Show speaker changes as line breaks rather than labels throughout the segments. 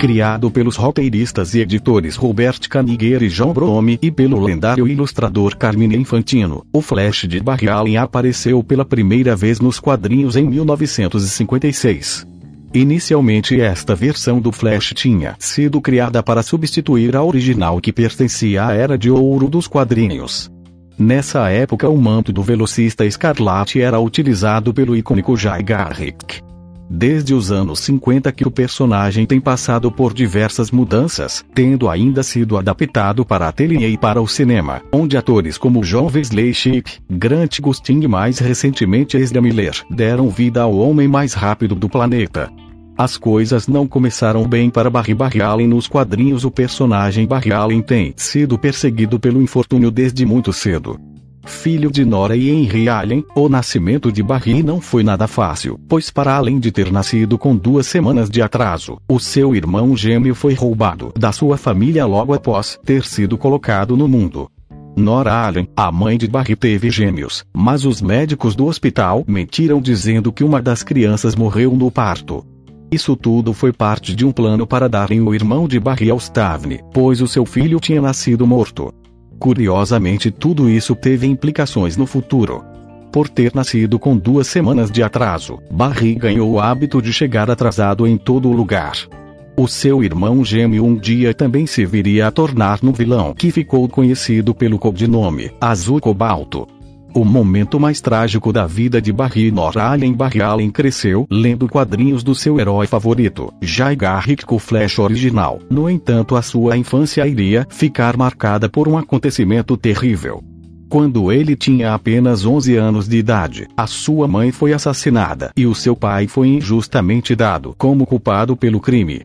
criado pelos roteiristas e editores Robert Kanigher e John Brome e pelo lendário ilustrador Carmine Infantino, o Flash de Barry Allen apareceu pela primeira vez nos quadrinhos em 1956. Inicialmente esta versão do Flash tinha sido criada para substituir a original que pertencia à era de ouro dos quadrinhos. Nessa época o manto do velocista escarlate era utilizado pelo icônico Jay Garrick. Desde os anos 50 que o personagem tem passado por diversas mudanças, tendo ainda sido adaptado para a tele e para o cinema, onde atores como John Wesley Shipp, Grant Gustin e mais recentemente Ezra Miller deram vida ao homem mais rápido do planeta. As coisas não começaram bem para Barry Barry Allen nos quadrinhos o personagem Barry Allen tem sido perseguido pelo infortúnio desde muito cedo. Filho de Nora e Henry Allen, o nascimento de Barry não foi nada fácil, pois para além de ter nascido com duas semanas de atraso, o seu irmão gêmeo foi roubado da sua família logo após ter sido colocado no mundo. Nora Allen, a mãe de Barry teve gêmeos, mas os médicos do hospital mentiram dizendo que uma das crianças morreu no parto. Isso tudo foi parte de um plano para darem o irmão de Barry ao Stavne, pois o seu filho tinha nascido morto. Curiosamente, tudo isso teve implicações no futuro. Por ter nascido com duas semanas de atraso, Barry ganhou o hábito de chegar atrasado em todo lugar. O seu irmão gêmeo um dia também se viria a tornar no vilão que ficou conhecido pelo codinome Azul Cobalto. O momento mais trágico da vida de Barry Nora Allen Barry Allen cresceu lendo quadrinhos do seu herói favorito, Jay Garrick com Flash original. No entanto a sua infância iria ficar marcada por um acontecimento terrível. Quando ele tinha apenas 11 anos de idade, a sua mãe foi assassinada e o seu pai foi injustamente dado como culpado pelo crime.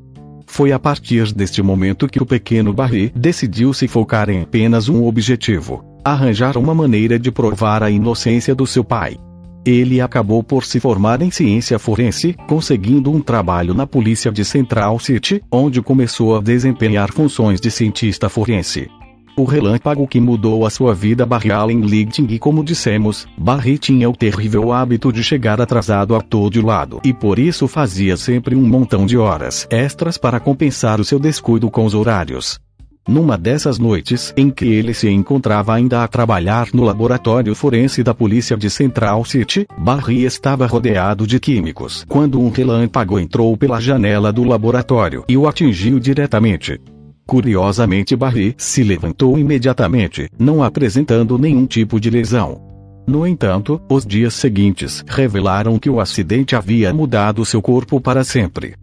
Foi a partir deste momento que o pequeno Barry decidiu se focar em apenas um objetivo: arranjar uma maneira de provar a inocência do seu pai. Ele acabou por se formar em ciência forense, conseguindo um trabalho na polícia de Central City, onde começou a desempenhar funções de cientista forense. O relâmpago que mudou a sua vida Barry Allen Lightning e como dissemos, Barry tinha o terrível hábito de chegar atrasado a todo lado e por isso fazia sempre um montão de horas extras para compensar o seu descuido com os horários. Numa dessas noites em que ele se encontrava ainda a trabalhar no laboratório forense da polícia de Central City, Barry estava rodeado de químicos quando um relâmpago entrou pela janela do laboratório e o atingiu diretamente. Curiosamente, Barry se levantou imediatamente, não apresentando nenhum tipo de lesão. No entanto, os dias seguintes revelaram que o acidente havia mudado seu corpo para sempre.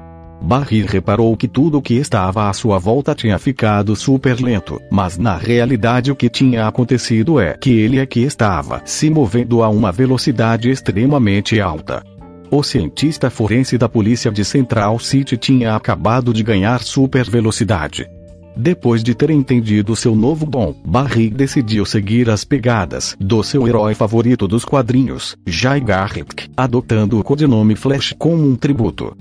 Barry reparou que tudo o que estava à sua volta tinha ficado super lento, mas na realidade o que tinha acontecido é que ele é que estava se movendo a uma velocidade extremamente alta. O cientista forense da polícia de Central City tinha acabado de ganhar super velocidade. Depois de ter entendido seu novo bom, Barry decidiu seguir as pegadas do seu herói favorito dos quadrinhos, Jay Garrick, adotando o codinome Flash como um tributo.